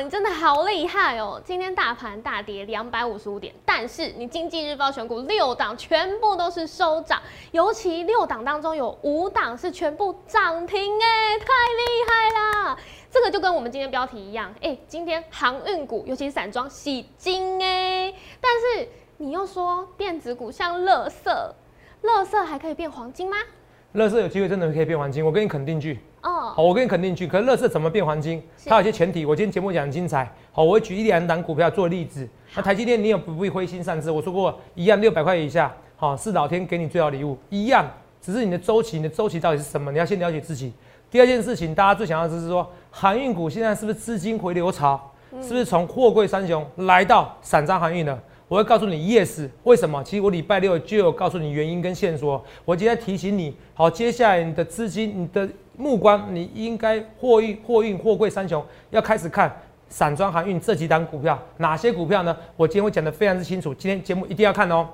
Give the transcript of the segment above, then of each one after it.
你真的好厉害哦！今天大盘大跌两百五十五点，但是你经济日报选股六档全部都是收涨，尤其六档当中有五档是全部涨停，哎，太厉害啦！这个就跟我们今天标题一样，哎，今天航运股，尤其是散装洗金，哎，但是你又说电子股像垃圾，垃圾还可以变黄金吗？乐色有机会真的可以变黄金，我给你肯定句。哦，好，我跟你肯定去。可是乐色怎么变黄金？它有些前提。我今天节目讲精彩，好，我会举一两档股票做例子。那台积电你也不必灰心丧志，我说过一样六百块以下，好是老天给你最好礼物，一样。只是你的周期，你的周期到底是什么？你要先了解自己。第二件事情，大家最想要的是说，航运股现在是不是资金回流潮？是不是从货柜三雄来到散装航运了？我会告诉你 yes，为什么？其实我礼拜六就有告诉你原因跟线索。我今天提醒你，好，接下来你的资金、你的目光，你应该货运、货运、货柜三雄要开始看散装航运这几档股票，哪些股票呢？我今天会讲的非常之清楚，今天节目一定要看哦。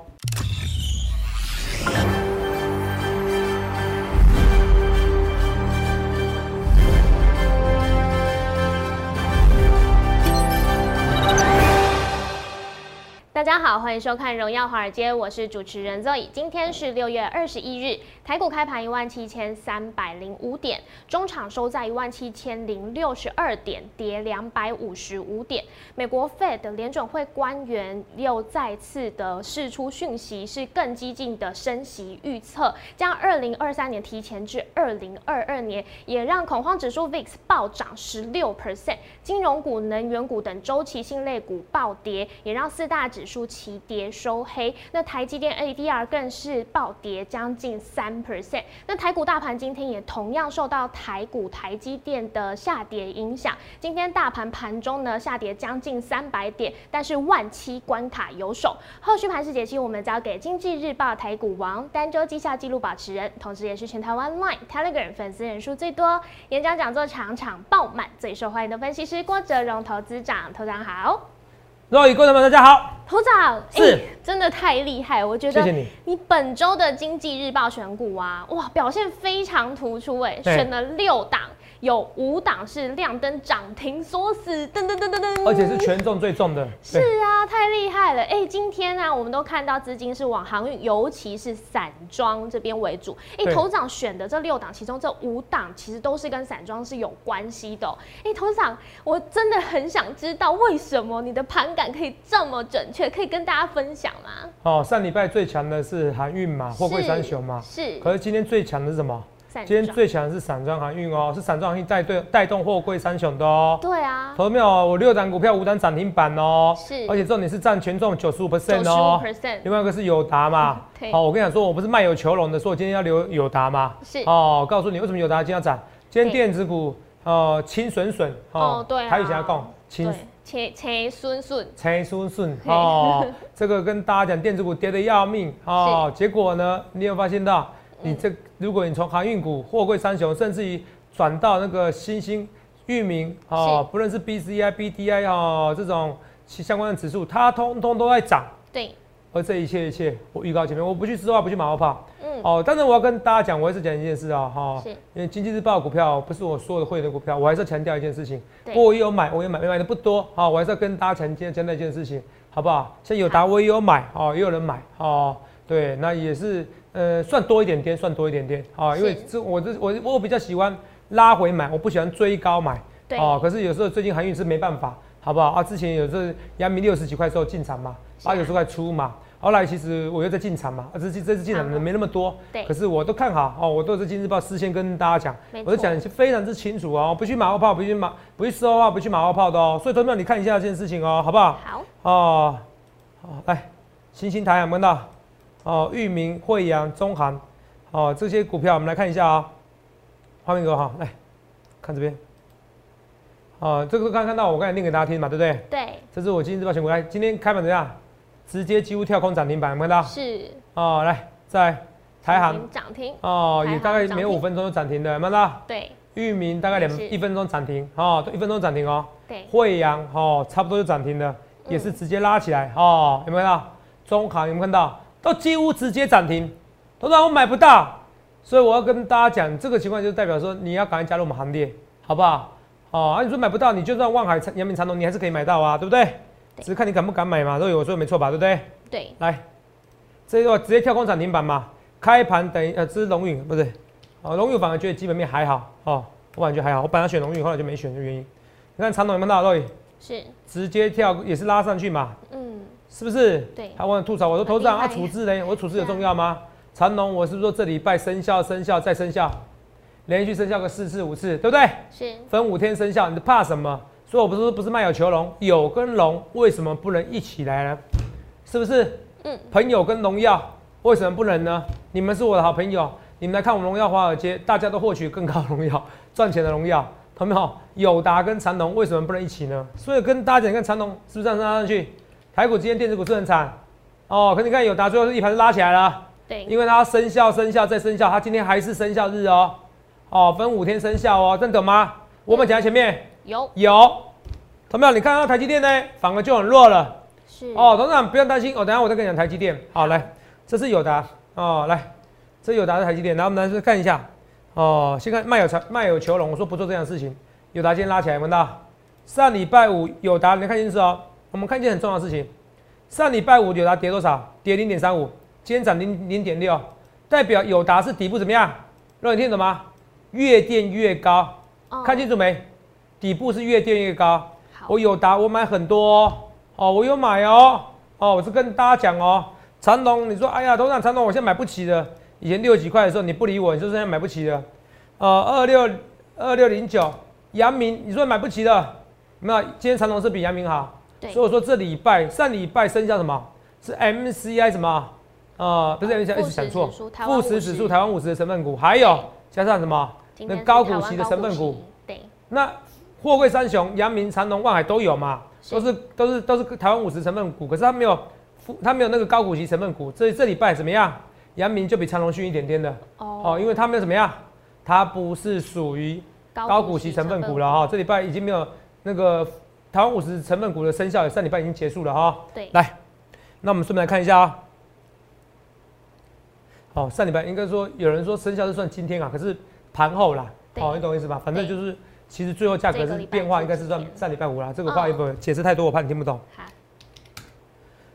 好，欢迎收看《荣耀华尔街》，我是主持人 Zoe。今天是六月二十一日，台股开盘一万七千三百零五点，中场收在一万七千零六十二点，跌两百五十五点。美国 Fed 联准会官员又再次的释出讯息，是更激进的升息预测，将二零二三年提前至二零二二年，也让恐慌指数 VIX 暴涨十六 percent，金融股、能源股等周期性类股暴跌，也让四大指数。出齐跌收黑，那台积电 ADR 更是暴跌将近三 percent。那台股大盘今天也同样受到台股台积电的下跌影响，今天大盘盘中呢下跌将近三百点，但是万七关卡有守。后续盘势解析，我们交给经济日报台股王、单周绩效纪录保持人，同时也是全台湾 Line、Telegram 粉丝人数最多、演讲讲座场场爆满、最受欢迎的分析师郭哲荣投资长，投长好。各位观众们，大家好，头长是真的太厉害，我觉得。谢谢你。你本周的经济日报选股啊，哇，表现非常突出哎，选了六档。有五档是亮灯涨停锁死，噔噔噔噔噔，而且是权重最重的。是啊，太厉害了！哎，今天呢，我们都看到资金是往航运，尤其是散装这边为主。哎，头长选的这六档，其中这五档其实都是跟散装是有关系的。哎，头长，我真的很想知道为什么你的盘感可以这么准确，可以跟大家分享吗？哦，上礼拜最强的是航运嘛，货柜三雄嘛，是。可是今天最强的是什么？今天最强的是散装航运哦，是散装航运带队带动货柜三雄的哦。对啊，投没有？我六档股票五档涨停板哦。是，而且重点是占权重九十五 percent 哦。另外一个是友达嘛。好，我跟你讲说，我不是卖有求龙的，说我今天要留友达嘛。是。哦，告诉你为什么友达今天要涨？今天电子股哦，清损损哦。对。还有想要讲清切切顺顺。切顺顺哦，这个跟大家讲，电子股跌得要命哦。结果呢，你有发现到？你这，如果你从航运股、货柜三雄，甚至于转到那个新兴、域名啊，不论是 B C I、B D I 哦这种相关的指数，它通通都在涨。对。而这一切一切，我预告前面，我不去吃话，不去马后炮。嗯。哦，但是我要跟大家讲，我还是讲一件事啊，哈。是。因为经济日报股票不是我所有的会员的股票，我还是要强调一件事情。对。我也有买，我也买，买的不多。好，我还是要跟大家强调强调一件事情，好不好？像有达我也有买，哦，也有人买，哦，对，那也是。呃，算多一点点，算多一点点啊，因为这我这我我比较喜欢拉回买，我不喜欢追高买。对。哦，可是有时候最近航运是没办法，好不好啊？之前有时候阳明六十几块时候进场嘛，八九十块出嘛，后来其实我又在进场嘛，啊，这这这次进场的没那么多。对。可是我都看好哦，我都是今日报事先跟大家讲，我都讲非常之清楚哦，不去马后炮，不去马，不去说的话，不去马后炮的哦。所以同学你看一下这件事情哦，好不好？好。哦，好，来，星星台有没有到？哦，域名、惠阳、中航，哦，这些股票我们来看一下啊。画面给我哈，来看这边。哦，这个刚看到我刚才念给大家听嘛，对不对？对。这是我今天日报选股，来，今天开盘怎样？直接几乎跳空涨停板，有看到？是。哦，来，在台航涨停。哦，也大概每五分钟就涨停的，有看到？对。域名大概两一分钟涨停，哦，一分钟涨停哦。对。惠阳哦，差不多就涨停了，也是直接拉起来，哦，有没有看到？中航有没有看到？都几乎直接涨停，头然我买不到，所以我要跟大家讲，这个情况就代表说你要赶快加入我们行列，好不好？哦，啊，你说买不到，你就算望海、阳明、长隆，你还是可以买到啊，对不对？只是看你敢不敢买嘛。都有我说没错吧，对不对？对。来，这一个直接跳空涨停板嘛。开盘等于呃，这是龙运不是，哦，龙运反而觉得基本面还好哦，我感觉还好。我本来选龙运，后来就没选的原因。你看长隆有没有到到底？是。直接跳也是拉上去嘛。嗯。是不是？对。他问吐槽，我说头长啊，处置呢？我处置有重要吗？长龙，我是不是说这礼拜生效生效再生效，连续生效个四次五次，对不对？是。分五天生效，你怕什么？所以我不是说不是卖有求龙，有跟龙为什么不能一起来呢？是不是？嗯。朋友跟荣耀为什么不能呢？你们是我的好朋友，你们来看我们荣耀华尔街，大家都获取更高荣耀、赚钱的荣耀，同没有？友达跟长龙为什么不能一起呢？所以跟大家讲，你看长龙是不是这样拉上去？台股今天电子股是很惨。哦，可你看友达最后是一盘拉起来了。对，因为它生效、生效再生效，它今天还是生效日哦，哦，分五天生效哦，这懂吗？我们讲在前面。有。有，同没有？你看到台积电呢，反而就很弱了。是。哦，董事长不用担心，哦，等下我再跟你讲台积电。好，来，这是友达。哦，来，这友达是台积电，然后我们来看一下。哦，先看卖有求卖有求龙，我说不做这样的事情，友达今天拉起来，闻到？上礼拜五友达，你看清楚哦，我们看一件很重要的事情，上礼拜五友达跌多少？跌零点三五。今天涨零零点六，代表友达是底部怎么样？让你听懂吗？越垫越高，看清楚没？底部是越垫越高。我友达我买很多哦，我有买哦，哦，我是跟大家讲哦。长隆，你说哎呀，董事长长隆，我现在买不起的。以前六几块的时候你不理我，你说现在买不起的。呃，二六二六零九，阳明，你说买不起的，没有？今天长隆是比阳明好。所以我说这礼拜上礼拜生效什么？是 MCI 什么？啊，不是，一直讲错。富时指数，台湾五十的成分股，还有加上什么？那高股息的成分股。对。那货柜三雄，阳明、长隆、万海都有嘛？都是都是都是台湾五十成分股，可是它没有富，它没有那个高股息成分股。这这礼拜怎么样？阳明就比长隆逊一点点的。哦。哦，因为它没有怎么样，它不是属于高股息成分股了哈。这礼拜已经没有那个台湾五十成分股的生效，上礼拜已经结束了哈。对。来，那我们顺便来看一下啊。好，上礼拜应该说有人说生效是算今天啊，可是盘后啦，哦，你懂我意思吧？反正就是其实最后价格是变化，应该是算上礼拜五啦。这个话也不解释太多，我怕你听不懂。好。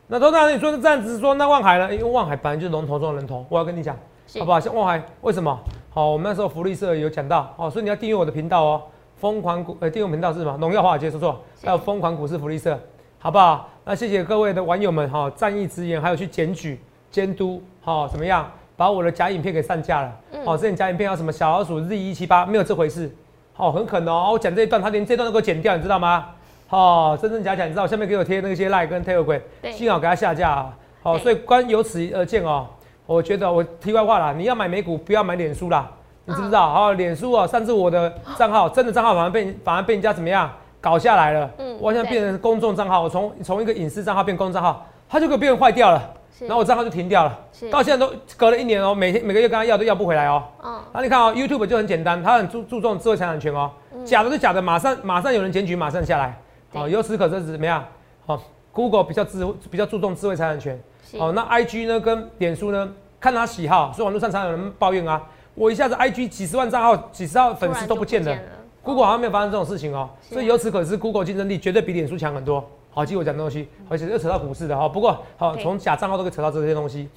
那董事长，你说这样子说，那望海呢？因为望海本来就是龙头中的龙头，我要跟你讲，好不好？像望海为什么？好，我们那时候福利社有讲到，哦，所以你要订阅我的频道哦。疯狂股，呃，订阅频道是什么？农药华尔街说错，还有疯狂股市福利社，好不好？那谢谢各位的网友们哈，仗义直言，还有去检举监督，好，怎么样？把我的假影片给上架了，哦，之前假影片要什么小老鼠 Z 一七八，没有这回事，哦，很可能哦，我讲这一段，他连这段都给我剪掉，你知道吗？哦，真真假假，你知道？下面给我贴那些赖跟 Telegram，幸好给他下架啊，好，所以关由此而见哦，我觉得我题外话啦，你要买美股不要买脸书啦，你知不知道？哦，脸书啊，上次我的账号真的账号反而被反而被人家怎么样搞下来了，嗯，我现在变成公众账号，我从从一个隐私账号变公众账号，它就给我变坏掉了。然后我账号就停掉了，到现在都隔了一年哦，每天每个月跟他要都要不回来哦。嗯，那你看哦，YouTube 就很简单，他很注注重智慧财产权哦，假的就假的，马上马上有人检举，马上下来。哦，由此可知怎么样？好，Google 比较智比较注重智慧财产权。好，那 IG 呢跟脸书呢，看他喜好，所以网络上常有人抱怨啊，我一下子 IG 几十万账号、几十万粉丝都不见了，Google 好像没有发生这种事情哦，所以由此可知，Google 竞争力绝对比脸书强很多。好，记我讲的东西，而且又扯到股市的哈。不过好，从假账号都可以扯到这些东西。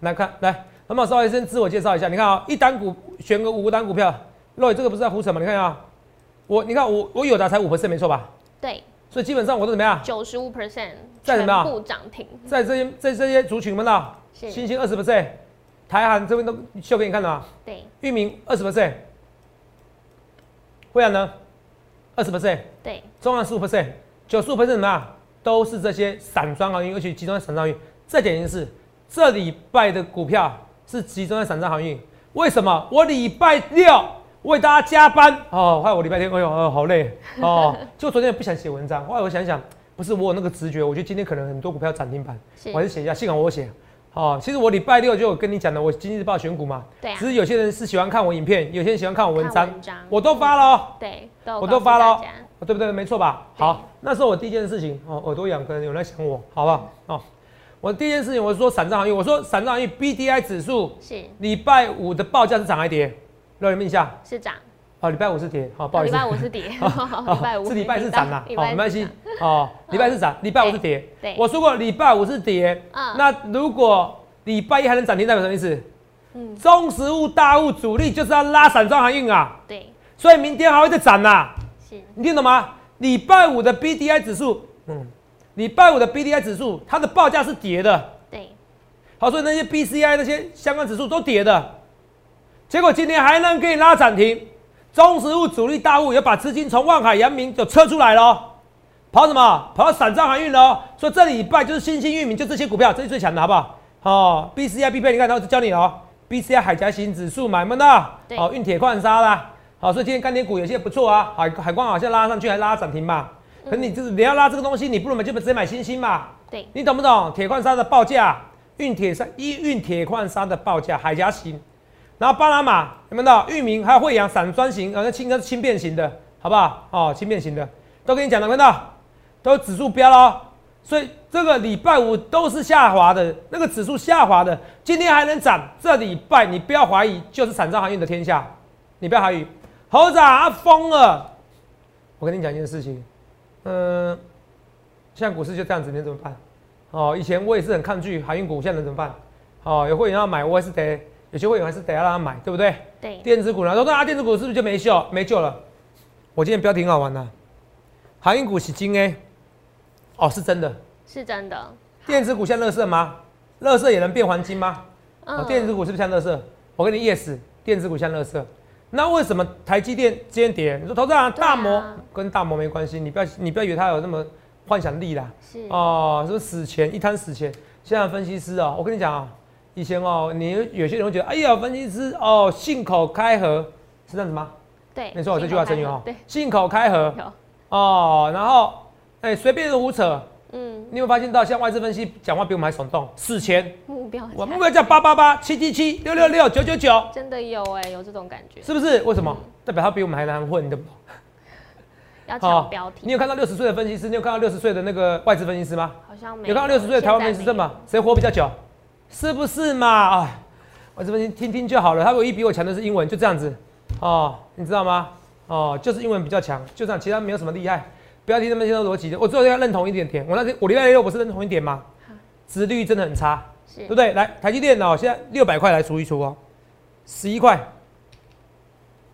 来看，来，那么稍微先自我介绍一下。你看啊，一单股选个五单股票，洛这个不是在胡扯吗？你看啊，我你看我我有的才五 percent 没错吧？对。所以基本上我都怎么样？九十五 percent 在什么？部涨停。在这些在这些族群们呢，星星二十 percent，台韩这边都秀给你看的啊。对。域名二十 percent，惠阳呢二十 percent，对。中航十五 percent，九十五 percent 什么样？都是这些散装航运，尤其集中在散装航运。再点一件事，这礼拜的股票是集中在散装航运。为什么？我礼拜六为大家加班哦，害我礼拜天，哎呦，好累哦。就昨天不想写文章，后来我想想，不是我有那个直觉，我觉得今天可能很多股票涨停板，我还是写一下。幸好我写。哦，其实我礼拜六就有跟你讲的，我经济日报选股嘛。对。只是有些人是喜欢看我影片，有些人喜欢看我文章，我都发了哦。对，我都发了。对不对？没错吧？好，那是我第一件事情哦。耳朵痒，可能有人在想我，好不好？哦，我第一件事情，我说散装行业，我说散装行业 B D I 指数是礼拜五的报价是涨还跌？让你问一下，是涨。哦，礼拜五是跌，好，不好意思。礼拜五是跌，礼拜五是 礼拜是涨啦，好，没关系。哦，礼拜是涨，礼拜五是跌。对，我说过礼拜五是跌。嗯。那如果礼拜一还能涨停，代表什么意思？嗯。中实物大物主力就是要拉散装航运啊。对。所以明天还会再涨呐。是。你听懂吗？礼拜五的 B D I 指数，嗯，礼拜五的 B D I 指数，它的报价是跌的。对。好，所以那些 B C I 那些相关指数都跌的。结果今天还能给你拉涨停，中实物主力大物也把资金从万海、阳明就撤出来了，跑什么？跑到散装航运了。所以这礼拜就是新兴域名，就这些股票，这是最强的，好不好？哦，B C I B 配，你看，我教你哦，B C I 海峡型指数买没到？好，运铁矿砂啦。好，所以今天钢铁股有些不错啊，海海光好像拉上去还拉涨停嘛。可你就是你要拉这个东西，你不如买就直接买新兴嘛。对，你懂不懂？铁矿砂的报价，运铁砂一运铁矿砂的报价，海峡型。然后巴拿马有没有到域名，还有惠阳散装型，呃，那轻是轻便型的，好不好？哦，轻便型的，都跟你讲了，看到，都指数标了，所以这个礼拜五都是下滑的，那个指数下滑的，今天还能涨，这礼拜你不要怀疑，就是散装航运的天下，你不要怀疑，猴子啊疯了，我跟你讲一件事情，嗯，现在股市就这样子，你怎么办？哦，以前我也是很抗拒航运股，现在能怎么办？哦，有会员要买，我也是得。有些会员还是得要让他买，对不对？对。电子股呢？说啊电子股是不是就没救没救了？我今天标题很好玩的，航运股是金 A，哦，是真的，是真的。电子股像乐色吗？乐色也能变黄金吗？嗯。电子股是不是像乐色？我跟你 yes，电子股像乐色。那为什么台积电今天跌？你说投资人大摩跟大摩没关系，你不要你不要以为他有那么幻想力啦。是。哦，什么死钱一滩死钱？现在分析师啊，我跟你讲啊。以前哦，你有些人会觉得，哎呀，分析师哦，信口开河是这样子吗？对，没错，这句话成语哦。对，信口开河哦，然后哎，随便胡扯。嗯，你有发现到，像外资分析讲话比我们还耸动，四千目标，我目标叫八八八七七七六六六九九九，真的有哎，有这种感觉，是不是？为什么？代表他比我们还难混，对不？要抢标题。你有看到六十岁的分析师？你有看到六十岁的那个外资分析师吗？好像没有。有看到六十岁的台湾分析师吗？谁活比较久？是不是嘛？啊，我这边听听就好了。他唯一比我强的是英文，就这样子哦，你知道吗？哦，就是英文比较强，就这样，其他没有什么厉害。不要听他们那些逻辑的，我最后要认同一点点。我那天我礼拜六不是认同一点吗？值率真的很差，对不对？来，台积电哦，现在六百块来除一除哦，十一块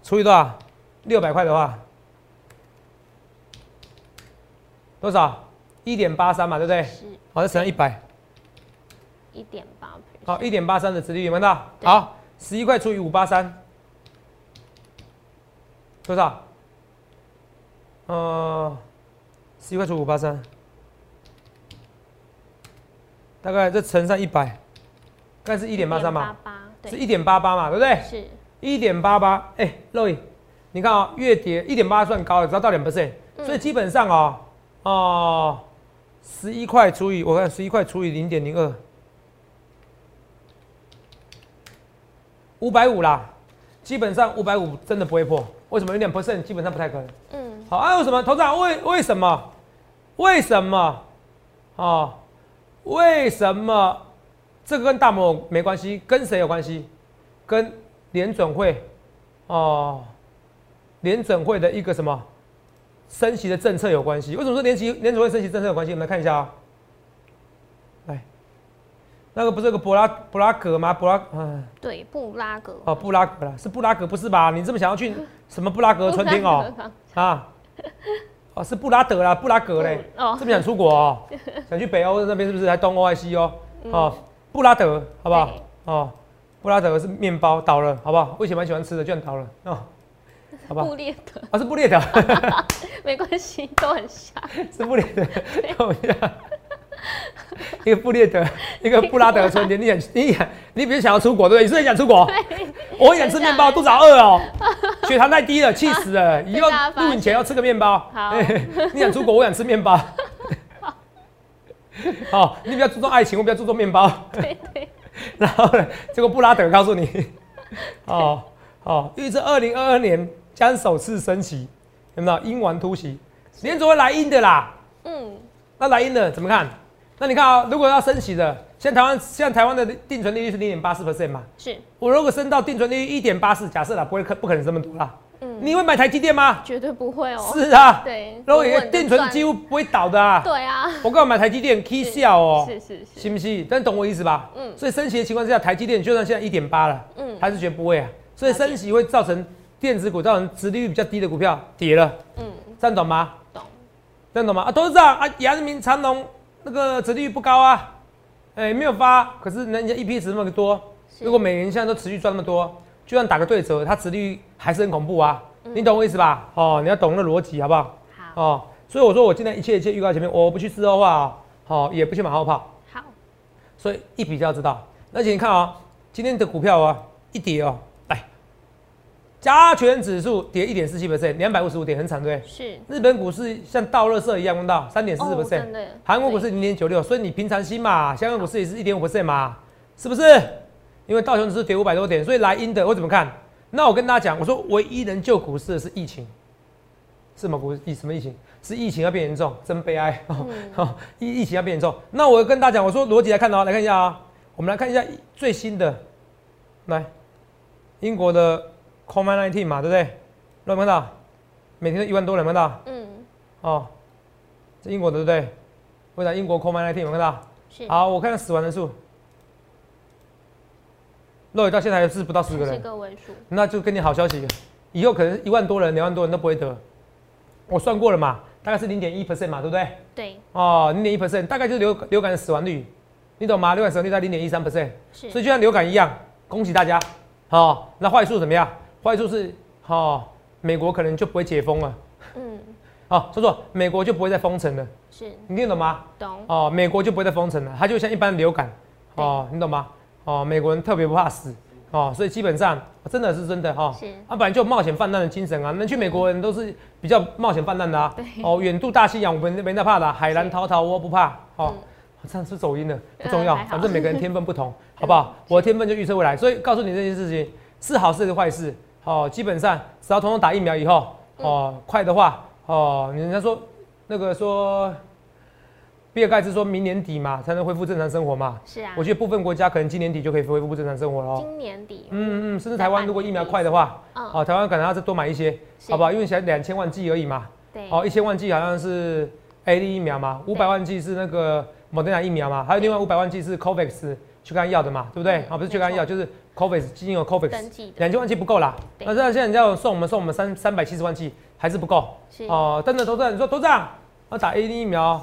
除以多少？六百块的话，多少？一点八三嘛，对不对？是。好，再乘上一百。一点八，好，一点八三的殖利率有没有到？好，十一块除以五八三，多少？呃，十一块除以五八三，大概这乘上一百，大概是一点八三嘛？是一点八八嘛？对不对？是。一点八八，哎，乐意，你看啊，月跌一点八算高了，只要到两 percent，所以基本上哦，哦，十一块除以我看十一块除以零点零二。五百五啦，基本上五百五真的不会破。为什么？有点 percent 基本上不太可能。嗯。好啊，为什么？投资长为为什么？为什么？啊？为什么？这个跟大摩没关系，跟谁有关系？跟联准会哦，联准会的一个什么升息的政策有关系？为什么说联息联准会升息政策有关系？我们来看一下啊。那个不是个布拉布拉格吗？布拉嗯，对，布拉格哦，布拉格啦，是布拉格不是吧？你这么想要去什么布拉格春天哦？啊，哦是布拉德啦，布拉格嘞，哦，这么想出国哦？想去北欧那边是不是？还东欧还西欧？哦，布拉德好不好？哦，布拉德是面包倒了，好不好？我以前蛮喜欢吃的，居然倒了哦，好吧？布列德啊，是布列德，没关系，都很像，是布列德，都一样。一个布列德，一个布拉德春天。你想，你想，你比较想要出国，对不对？你是很想出国？我很想吃面包，肚子好饿哦，血糖太低了，气死了。以后录影前要吃个面包。好，你想出国，我想吃面包。好，你比较注重爱情，我比较注重面包。对对。然后呢，这个布拉德告诉你，哦哦，预测二零二二年将首次升息，有没有？英王突袭，连总会来阴的啦。嗯，那来阴的怎么看？那你看啊，如果要升息的，现在台湾现在台湾的定存利率是零点八四 percent 嘛？是。我如果升到定存利率一点八四，假设啦，不会可不可能这么多啦。嗯，你会买台积电吗？绝对不会哦。是啊，对，然后定存几乎不会倒的啊。对啊，我刚买台积电，K 笑哦。是是是，信不信？但懂我意思吧？嗯。所以升息的情况之下，台积电就算现在一点八了，嗯，还是绝不会啊。所以升息会造成电子股造成殖利率比较低的股票跌了，嗯，这样懂吗？懂，这样懂吗？啊，董事长啊，阳明长隆那个殖利率不高啊，哎，没有发，可是人家 E P 值那么多，如果每年现在都持续赚那么多，就算打个对折，它殖利率还是很恐怖啊。你懂我意思吧？哦，你要懂那逻辑好不好？好。哦，所以我说我今天一切一切预告前面，我不去事后话，好，也不去马后炮。好。所以一比较知道，而且你看啊，今天的股票啊，一跌哦。加权指数跌一点四七 percent，两百五十五点，很惨对不对？是。日本股市像倒热色一样，问到三点四四 percent，韩国股市零点九六，所以你平常心嘛，香港股市也是一点五 percent 嘛，是不是？因为道琼指数跌五百多点，所以来阴的我怎么看？那我跟大家讲，我说唯一能救股市的是疫情，是什么股疫什么疫情？是疫情要变严重，真悲哀哦！疫 疫情要变严重，那我跟大家讲，我说逻辑来看哦，来看一下啊，我们来看一下最新的，来英国的。Covid nineteen 嘛，对不对？有没有看到？每天都一万多人，看到？嗯。哦，这英国的对不对？为啥英国 Covid nineteen 有看到？是。好，我看看死亡人数。落雨到现在还是不到十个人。十个位数。那就给你好消息，以后可能一万多人、两万多人都不会得。我算过了嘛，大概是零点一 percent 嘛，对不对？对。哦，零点一 percent，大概就是流流感的死亡率，你懂吗？流感死亡率在零点一三 percent。是。所以就像流感一样，恭喜大家。好，那坏处怎么样？坏处是，哈，美国可能就不会解封了。嗯，哦，说说美国就不会再封城了。是，你听懂吗？懂。哦，美国就不会再封城了，它就像一般流感。哦，你懂吗？哦，美国人特别不怕死。哦，所以基本上真的是真的哈。是。啊本来就冒险泛滥的精神啊，能去美国人都是比较冒险泛滥的啊。对。哦，远渡大西洋，我们没那怕的，海南滔滔我不怕。哦，这样是走音了，不重要，反正每个人天分不同，好不好？我的天分就预测未来，所以告诉你这件事情是好事还是坏事。哦，基本上只要统统打疫苗以后，哦，快的话，哦，人家说那个说，比尔盖茨说明年底嘛才能恢复正常生活嘛。是啊。我觉得部分国家可能今年底就可以恢复正常生活了。今年底。嗯嗯，甚至台湾如果疫苗快的话，哦，台湾可能要再多买一些，好不好？因为才两千万剂而已嘛。对。哦，一千万剂好像是 A D 疫苗嘛，五百万剂是那个莫德纳疫苗嘛，还有另外五百万剂是 COVAX 去看药的嘛，对不对？啊，不是去看药，就是。COVID，基金有 COVID 两千万剂不够啦。那这样现在要送我们送我们三三百七十万剂还是不够。哦，真的都在你说都这样，要打 A D 疫苗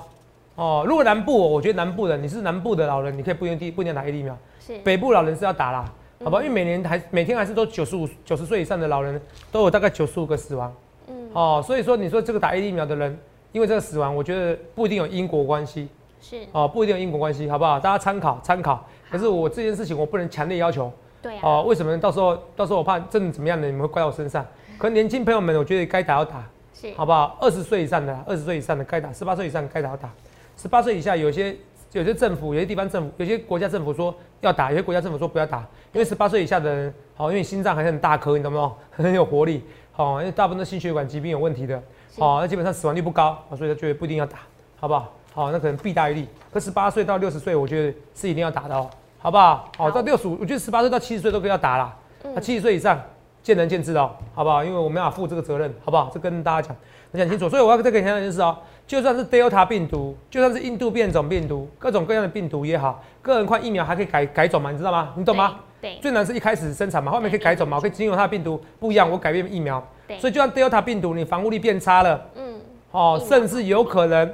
哦。如果南部，我觉得南部的你是南部的老人，你可以不用不一定打 A D 疫苗。是。北部老人是要打啦，好吧？因为每年还每天还是都九十五九十岁以上的老人都有大概九十五个死亡。嗯。哦，所以说你说这个打 A D 疫苗的人，因为这个死亡，我觉得不一定有因果关系。是。哦，不一定有因果关系，好不好？大家参考参考。可是我这件事情我不能强烈要求。对哦，为什么到时候到时候我怕真的怎么样呢，你们会怪到我身上？可能年轻朋友们，我觉得该打要打，是好不好？二十岁以上的，二十岁以上的该打，十八岁以上该打要打，十八岁以下有些有些政府，有些地方政府，有些国家政府说要打，有些国家政府说不要打，因为十八岁以下的人，好，因为心脏还是很大颗，你懂不懂？很有活力，好，因为大部分都心血管疾病有问题的，好，那基本上死亡率不高，所以他觉得不一定要打，好不好？好，那可能弊大于利。可十八岁到六十岁，我觉得是一定要打的哦。好不好？好，到六十五，我觉得十八岁到七十岁都可以要打了。那七十岁以上，见仁见智哦，好不好？因为我们要负这个责任，好不好？这跟大家讲，讲清楚。所以我要再跟你讲一件事哦，就算是 Delta 病毒，就算是印度变种病毒，各种各样的病毒也好，个人快疫苗还可以改改种嘛？你知道吗？你懂吗？对。最难是一开始生产嘛，后面可以改种嘛？我可以经由它的病毒不一样，我改变疫苗。对。所以就算 Delta 病毒，你防护力变差了，嗯，哦，甚至有可能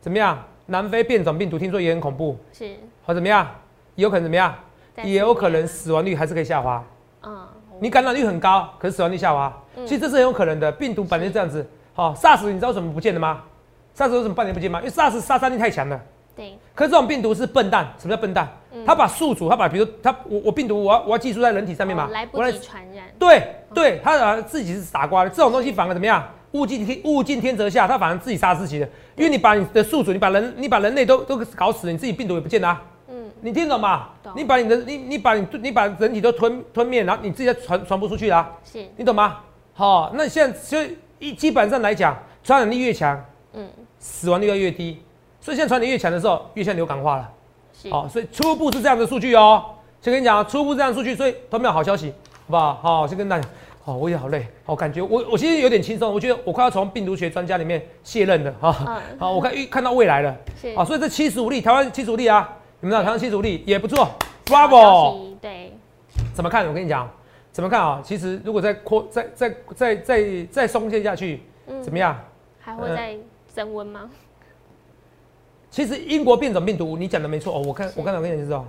怎么样？南非变种病毒听说也很恐怖，是。好怎么样？有可能怎么样？也有可能死亡率还是可以下滑，嗯，你感染率很高，可是死亡率下滑，其实这是很有可能的。病毒本来就这样子，好，SARS 你知道为什么不见的吗？SARS 为什么半年不见吗？因为 SARS 杀伤力太强了。对。可是这种病毒是笨蛋，什么叫笨蛋？他把宿主，他把比如他我我病毒我要我要寄宿在人体上面嘛，来不及传染。对对，他啊自己是傻瓜的，这种东西反而怎么样？物竞天物竞天择下，他反而自己杀自己的，因为你把你的宿主，你把人你把人类都都搞死了，你自己病毒也不见了。你听懂吗？你把你的你你把你你把人体都吞吞灭，然后你自己传传不出去啦。是，你懂吗？好，那现在所以一基本上来讲，传染力越强，嗯，死亡率要越低。所以现在传染力越强的时候，越像流感化了。是，好，所以初步是这样的数据哦。先跟你讲，初步这样数据，所以都没有好消息，好不好？好，先跟大家，哦，我也好累，好感觉我我其实有点轻松，我觉得我快要从病毒学专家里面卸任了哈。好，我看预看到未来了。是。啊，所以这七十五例，台湾七十五例啊，你们知道台湾七十五例也不错，Bravo。对。怎么看？我跟你讲，怎么看啊？其实如果再扩、再、再、再、再、再松懈下去，怎么样？还会再升温吗？其实英国变种病毒，你讲的没错哦。我看我刚才我跟你说。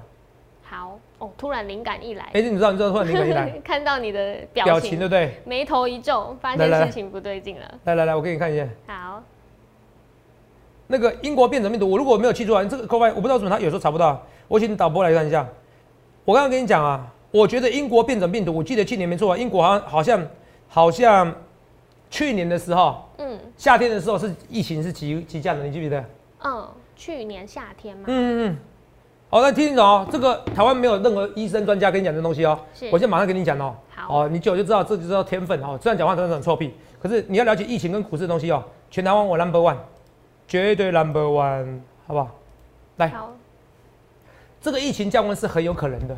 好哦，突然灵感一来。哎，你知道你知道突然灵感一来，看到你的表情对不对？眉头一皱，发现事情不对劲了。来来来，我给你看一下。好。那个英国变种病毒，我如果没有记错，这个 COVID 我不知道怎么他有时候查不到，我请导播来看一下。我刚刚跟你讲啊，我觉得英国变种病毒，我记得去年没错，英国好像好像好像去年的时候，嗯，夏天的时候是疫情是急急降的，你记不记得？嗯。去年夏天吗？嗯嗯嗯，好，那听清楚哦，这个台湾没有任何医生专家跟你讲这东西哦，我现在马上跟你讲哦。好，哦，你久就知道这就知道天分哦。虽然讲话真的很臭屁，可是你要了解疫情跟股市的东西哦。全台湾我 number one，绝对 number one，好不好？来，好，这个疫情降温是很有可能的。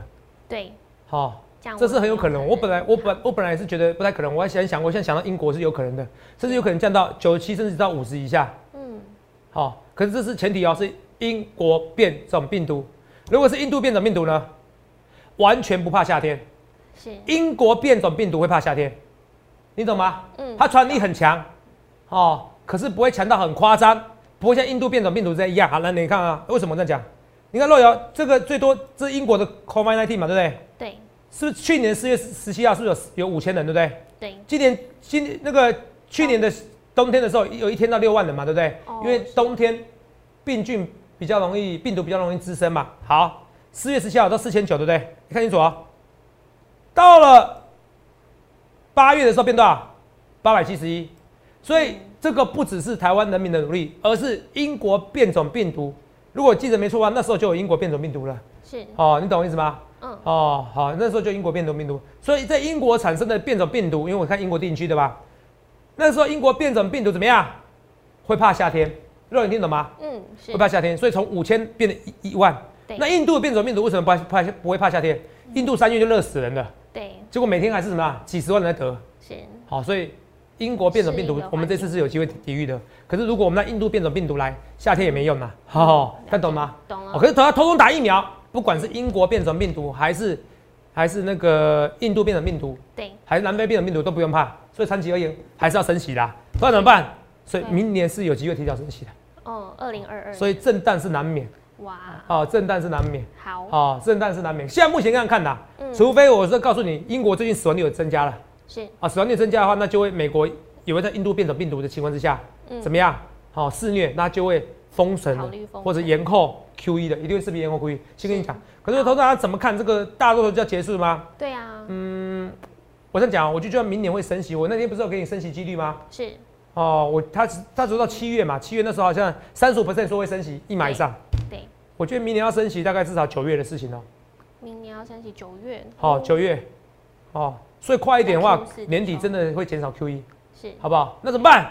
对，好，这是很有可能。我本来我本我本来是觉得不太可能，我还想想，我现在想到英国是有可能的，甚至有可能降到九十七，甚至到五十以下。嗯，好。可是这是前提哦，是英国变种病毒。如果是印度变种病毒呢，完全不怕夏天。是英国变种病毒会怕夏天，你懂吗？嗯，它传染力很强，哦，可是不会强到很夸张，不会像印度变种病毒这样一样。好，那你看啊，为什么这样讲？你看若瑶这个最多这是英国的 COVID-19 嘛，对不对？对。是不是去年四月十七号是不是有有五千人，对不对？对。今年今那个去年的。冬天的时候有一天到六万人嘛，对不对？因为冬天病菌比较容易，病毒比较容易滋生嘛。好，四月十七号到四千九，对不对？你看清楚啊。到了八月的时候变多少？八百七十一。所以这个不只是台湾人民的努力，而是英国变种病毒。如果记得没错的话，那时候就有英国变种病毒了。是。哦，你懂我意思吗？嗯。哦，好，那时候就英国变种病毒。所以在英国产生的变种病毒，因为我看英国定区对吧。那时候英国变种病毒怎么样？会怕夏天，肉你听懂吗？嗯，是会怕夏天，所以从五千变成一一万。那印度的变种病毒为什么不怕不会怕夏天？印度三月就热死人了。对。结果每天还是什么？几十万人在得。是。好，所以英国变种病毒，我们这次是有机会抵御的。可是如果我们让印度变种病毒来，夏天也没用呐。好，看懂吗？懂了。可是等他偷偷打疫苗，不管是英国变种病毒，还是还是那个印度变种病毒，对，还是南非变种病毒都不用怕。所以长期而言还是要升息的，不然怎么办？所以明年是有机会提早升息的。哦，二零二二。所以震荡是难免。哇。哦，震荡是难免。好。哦，震荡是难免。现在目前这样看的，除非我是告诉你，英国最近死亡率有增加了。是。啊，死亡率增加的话，那就会美国也会在印度变种病毒的情况之下，怎么样？好肆虐，那就会封城或者延后 Q E 的，一定会视频延后 Q E。先跟你讲，可是投资家怎么看这个大多头就要结束吗？对啊。嗯。我这样讲，我就觉得明年会升息。我那天不是有给你升息几率吗？是。哦，我他他说到七月嘛，七月那时候好像三十五 percent 说会升息一码以上。对。我觉得明年要升息，大概至少九月的事情哦。明年要升息九月。好，九月。哦，所以快一点的话，年底真的会减少 QE。是。好不好？那怎么办？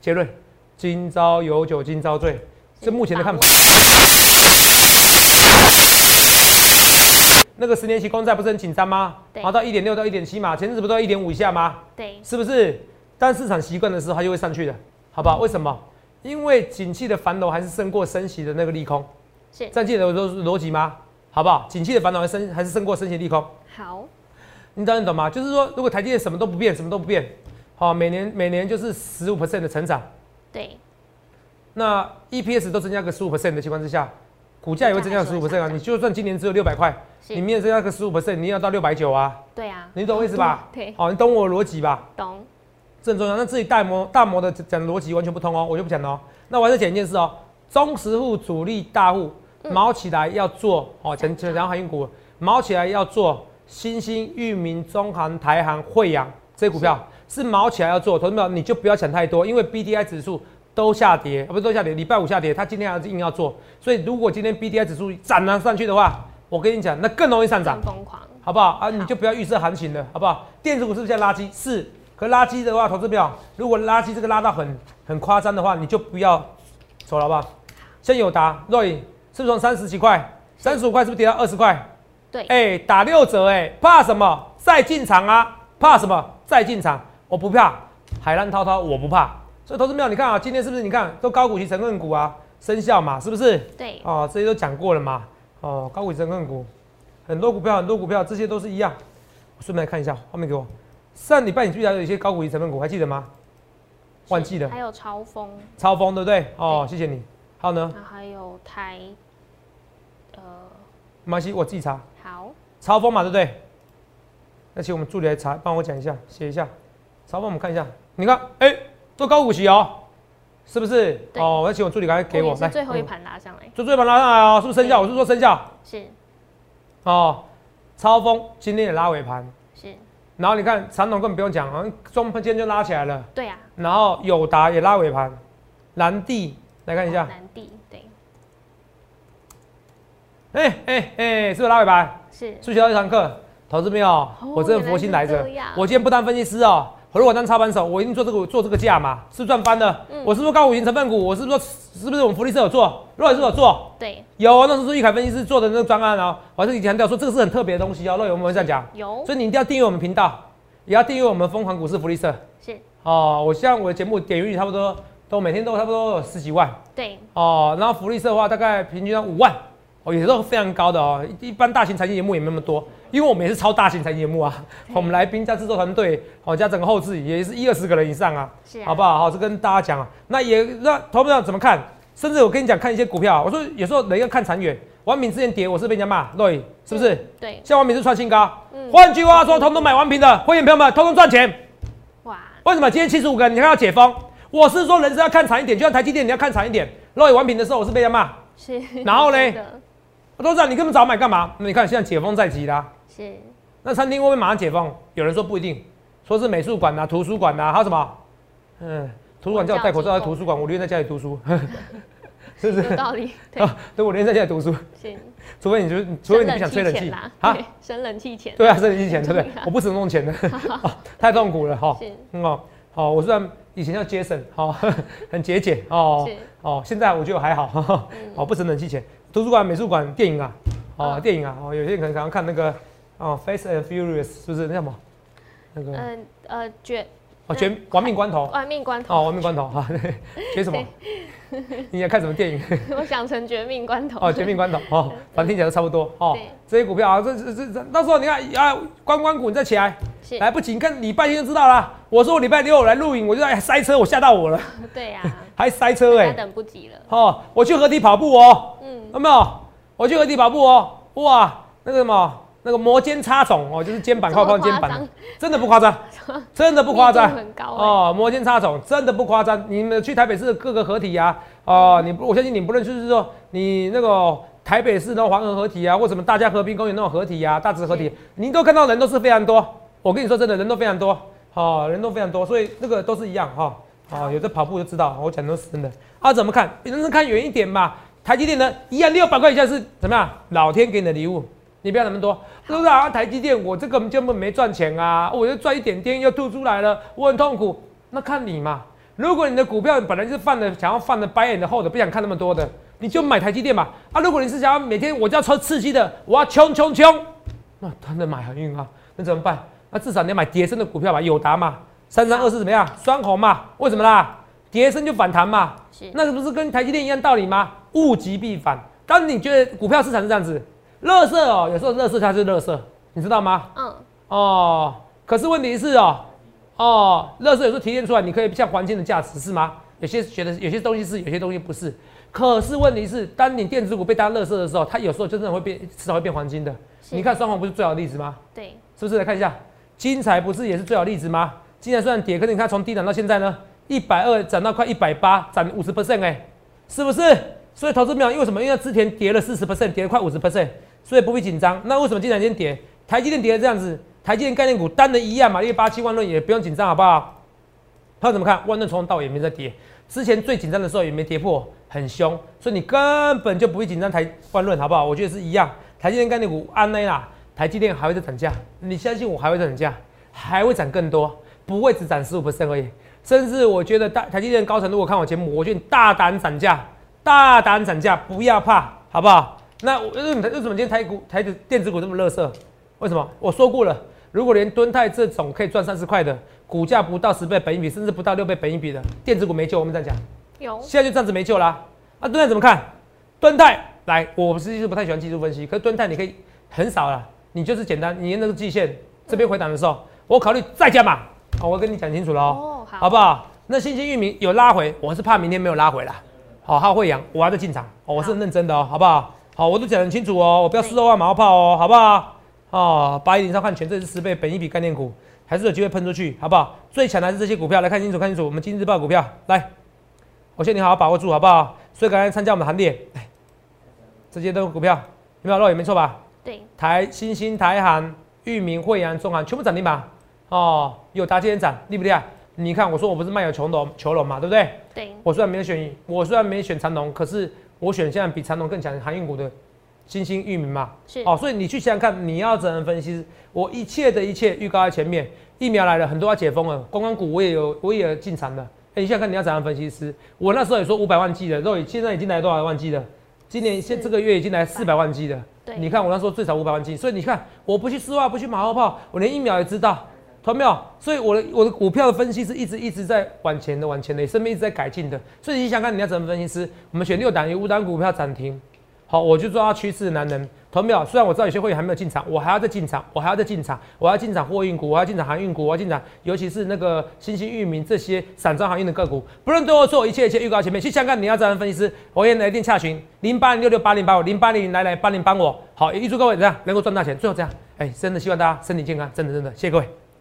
结论：今朝有酒今朝醉。这目前的看法。那个十年期公债不是很紧张吗？对，好到一点六到一点七嘛，前阵子不都一点五以下吗？对，是不是？当市场习惯的时候，它就会上去的，好不好？为什么？因为景气的繁荣还是胜过升息的那个利空。是，这样记得我说逻辑吗？好不好？景气的繁荣还升还是胜过升息利空。好，你当然懂吗？就是说，如果台积电什么都不变，什么都不变，好，每年每年就是十五 percent 的成长。对，那 EPS 都增加个十五 percent 的情况之下。股价也会增加十五 percent 啊！你就算今年只有六百块，你明年增加个十五 percent，你要到六百九啊！对啊，你懂我意思吧？对，好，你懂我逻辑吧？懂，这很重要。那自己大模大模的讲逻辑完全不通哦，我就不讲了哦。那我还是讲一件事哦，中实户、主力大户毛起来要做哦，讲讲讲航运股，毛起来要做新兴、裕民、中航、台航、惠阳这些股票是毛起来要做，同志们你就不要想太多，因为 B D I 指数。都下跌，啊不是都下跌。礼拜五下跌，它今天还是硬要做。所以如果今天 B D I 指数涨了上去的话，我跟你讲，那更容易上涨，疯狂，好不好啊？你就不要预设行情了，好不好？电子股是不是在垃圾？是。可垃圾的话，投资票，如果垃圾这个拉到很很夸张的话，你就不要走了，好不好？像友达、若影，是不是从三十几块、三十五块，是不是跌到二十块？对。哎，打六折，哎，怕什么？再进场啊？怕什么？再进场，我不怕。海浪滔滔，我不怕。所以投资票，你看啊，今天是不是？你看都高股息成分股啊，生效嘛，是不是？对。哦，这些都讲过了嘛。哦，高股息成分股，很多股票，很多股票，这些都是一样。顺便来看一下，画面给我。上礼拜你记得有一些高股息成分股，还记得吗？忘记了。还有超风。超风对不对？哦，谢谢你。还有呢？还有台，呃，没关系，我自己查。好。超风嘛，对不对？那请我们助理来查，帮我讲一下，写一下。超风，我们看一下。你看，哎，做高股息哦，是不是？哦，我要请我助理赶快给我来。最后一盘拉上来。就最后一盘拉上来哦，是不是生效？我是说生效。是。哦，超风今天也拉尾盘。是。然后你看长统根本不用讲好像，中盘今天就拉起来了。对呀。然后友达也拉尾盘，蓝地来看一下。蓝地对。哎哎哎，是不是拉尾盘？是。数学到一堂课，投资没有？我真的佛心来着。我今天不当分析师哦。如果当操盘手，我一定做这个做这个价嘛，是赚翻的。我是不是高五型成分股？我是不是是不是我们福利社有做？若也是有做，对，有那时候易凯分析师做的那个专案哦。我还是强调说这个是很特别的东西哦。若有我们这样讲，有，所以你一定要订阅我们频道，也要订阅我们疯狂股市福利社。是哦，我像我的节目点阅率差不多都每天都差不多有十几万。对哦，然后福利社的话大概平均要五万。哦，也是非常高的哦，一般大型财经节目也没那么多，因为我们也是超大型财经节目啊。我们来宾加制作团队，哦加整个后置也是一二十个人以上啊，好不好？好，是跟大家讲啊。那也那投票怎么看？甚至我跟你讲，看一些股票，我说有时候人要看长远。王敏之前跌，我是被人家骂，对，是不是？对。像王敏是创新高，换句话说，通通买王品的会员朋友们，通通赚钱。哇！为什么今天七十五个你看要解封？我是说人是要看长一点，就像台积电你要看长一点。若有王品的时候，我是被人家骂，是。然后呢？都知道你根本早买干嘛？那你看现在解封在即啦。是。那餐厅会不会马上解封？有人说不一定，说是美术馆呐、图书馆呐，还有什么？嗯，图书馆叫我戴口罩在图书馆，我宁愿在家里读书，是不是？有道理。对，我宁愿在家里读书。行。除非你就，除非你不想吹冷气啊，省冷气钱。对啊，省冷气钱，对不对？我不使用钱的，太痛苦了哈。嗯哦，好，我虽然以前叫节省，好，很节俭哦，哦，现在我觉得还好，哦，不省冷气钱。图书馆、美术馆、电影啊，哦，电影啊，哦，有些人可能想要看那个，哦，《Face and Furious》是不是那什么？那个，嗯呃，绝，哦，绝亡命关头，亡命关头，哦，亡命关头，哈，绝什么？你想看什么电影？我想成绝命关头。哦，绝命关头，哦，反正听起来都差不多，哦，这些股票啊，这这这，到时候你看啊，关关股你再起来，来不及，你看礼拜天就知道了。我说我礼拜六来录影，我就在塞车，我吓到我了。对呀，还塞车哎，等不及了。哦，我去河堤跑步哦。嗯有没有？我去河堤跑步哦，哇，那个什么，那个摩肩擦踵哦，就是肩膀靠靠肩膀，真的不夸张，真的不夸张，很高哦，摩肩擦踵，真的不夸张。你们去台北市各个合体啊，哦，你不我相信你不论就是说你那个台北市的黄河合体啊，或什么大家和平公园那种合体啊，大直合体，你都看到人都是非常多。我跟你说真的，人都非常多，哦，人都非常多，所以那个都是一样哈，哦，有在跑步就知道，我讲的是真的。啊，怎么看？人是看远一点嘛。台积电呢，一样六百块以下是怎么样？老天给你的礼物，你不要那么多，是不是啊？台积电我这个根本没赚钱啊，我就赚一点点又吐出来了，我很痛苦。那看你嘛，如果你的股票本来是放的，想要放的白眼的厚的，不想看那么多的，你就买台积电嘛。啊，如果你是想要每天我就要抽刺激的，我要冲冲冲，那真的买很运啊，那怎么办？那至少你要买叠升的股票吧，友达嘛，三三二四怎么样？双红嘛，为什么啦？叠升就反弹嘛，那不是跟台积电一样道理吗？物极必反。当你觉得股票市场是这样子，乐色哦，有时候乐色它是乐色，你知道吗？嗯。哦，可是问题是哦，哦，乐色有时候提炼出来，你可以像黄金的价值是吗？有些觉得有些东西是，有些东西不是。可是问题是，当你电子股被当乐色的时候，它有时候真的会变，迟早会变黄金的。你看双红不是最好的例子吗？对。是不是来看一下？金彩不是也是最好例子吗？金彩虽然跌，可是你看从低档到现在呢？一百二涨到快一百八，涨五十 percent 哎，是不是？所以投资没有，因为什么？因为之前跌了四十 percent，跌了快五十 percent，所以不必紧张。那为什么今天先跌？台积电跌的这样子，台积电概念股单的一样嘛，因为八七万论也不用紧张，好不好？他怎么看？万论从头到也没在跌，之前最紧张的时候也没跌破，很凶，所以你根本就不会紧张台万论，好不好？我觉得是一样，台积电概念股安内啦，台积电还会再涨价，你相信我还会再涨价，还会涨更多，不会只涨十五 percent 而已。甚至我觉得大台积电高层如果看我节目，我觉得大胆涨价，大胆涨价，不要怕，好不好？那为什么为什么今天台股台的电子股这么热色？为什么？我说过了，如果连敦泰这种可以赚三十块的股价不到十倍本一比，甚至不到六倍本一比的电子股没救，我们再讲。有，现在就这样子没救啦。啊，敦泰怎么看？敦泰来，我实际是不太喜欢技术分析，可是敦泰你可以很少了，你就是简单，你那个季线这边回档的时候，我考虑再加码。好，我跟你讲清楚了哦，好不好？那新兴域名有拉回，我是怕明天没有拉回啦。好，还有惠阳，我还在进场，我是认真的哦，好不好？好，我都讲很清楚哦，我不要四十万马后炮哦，好不好？哦，八一零上看全，这是十倍本一笔概念股，还是有机会喷出去，好不好？最强的还是这些股票，来看清楚，看清楚，我们今日报股票，来，我劝你好好把握住，好不好？所以赶快参加我们的行列，来，这些都是股票，有没有漏也没错吧？对，台新兴、台韩、裕民、惠阳、中韩全部涨停板，哦，有达今天涨，厉不厉害？你看，我说我不是卖有球龙、球龙嘛，对不对？对。我虽然没有选，我虽然没选长龙，可是我选现在比长隆更强航运股的新兴域名嘛。是。哦，所以你去想想看，你要怎样分析？我一切的一切预告在前面，疫苗来了，很多要解封了，观光股我也有，我也进场了。哎，你想想看，你要怎样分析师？我那时候也说五百万 G 的肉，现在已经来多少万 G 了？今年现这个月已经来四百万 G 了。对。你看我那时候最少五百万 G，所以你看我不去丝袜，不去马后炮，我连疫苗也知道。同没有？所以我的我的股票的分析是一直一直在往前的，往前的，身边一直在改进的。所以你想看你要怎么分析师？我们选六档有五档股票涨停，好，我就做趋势的男人。同没有？虽然我知道有些会员还没有进场，我还要再进场，我还要再进场，我要进场货运股，我要进场航运股，我要进场，尤其是那个新兴域名这些散装航运的个股，不论对我做一切一切预告前面去想看你要怎样分析师，我也来电洽询零八零六六八零八五零八零零来来八零帮我。好，预祝各位怎样能够赚大钱。最后这样，哎，真的希望大家身体健康，真的真的，谢谢各位。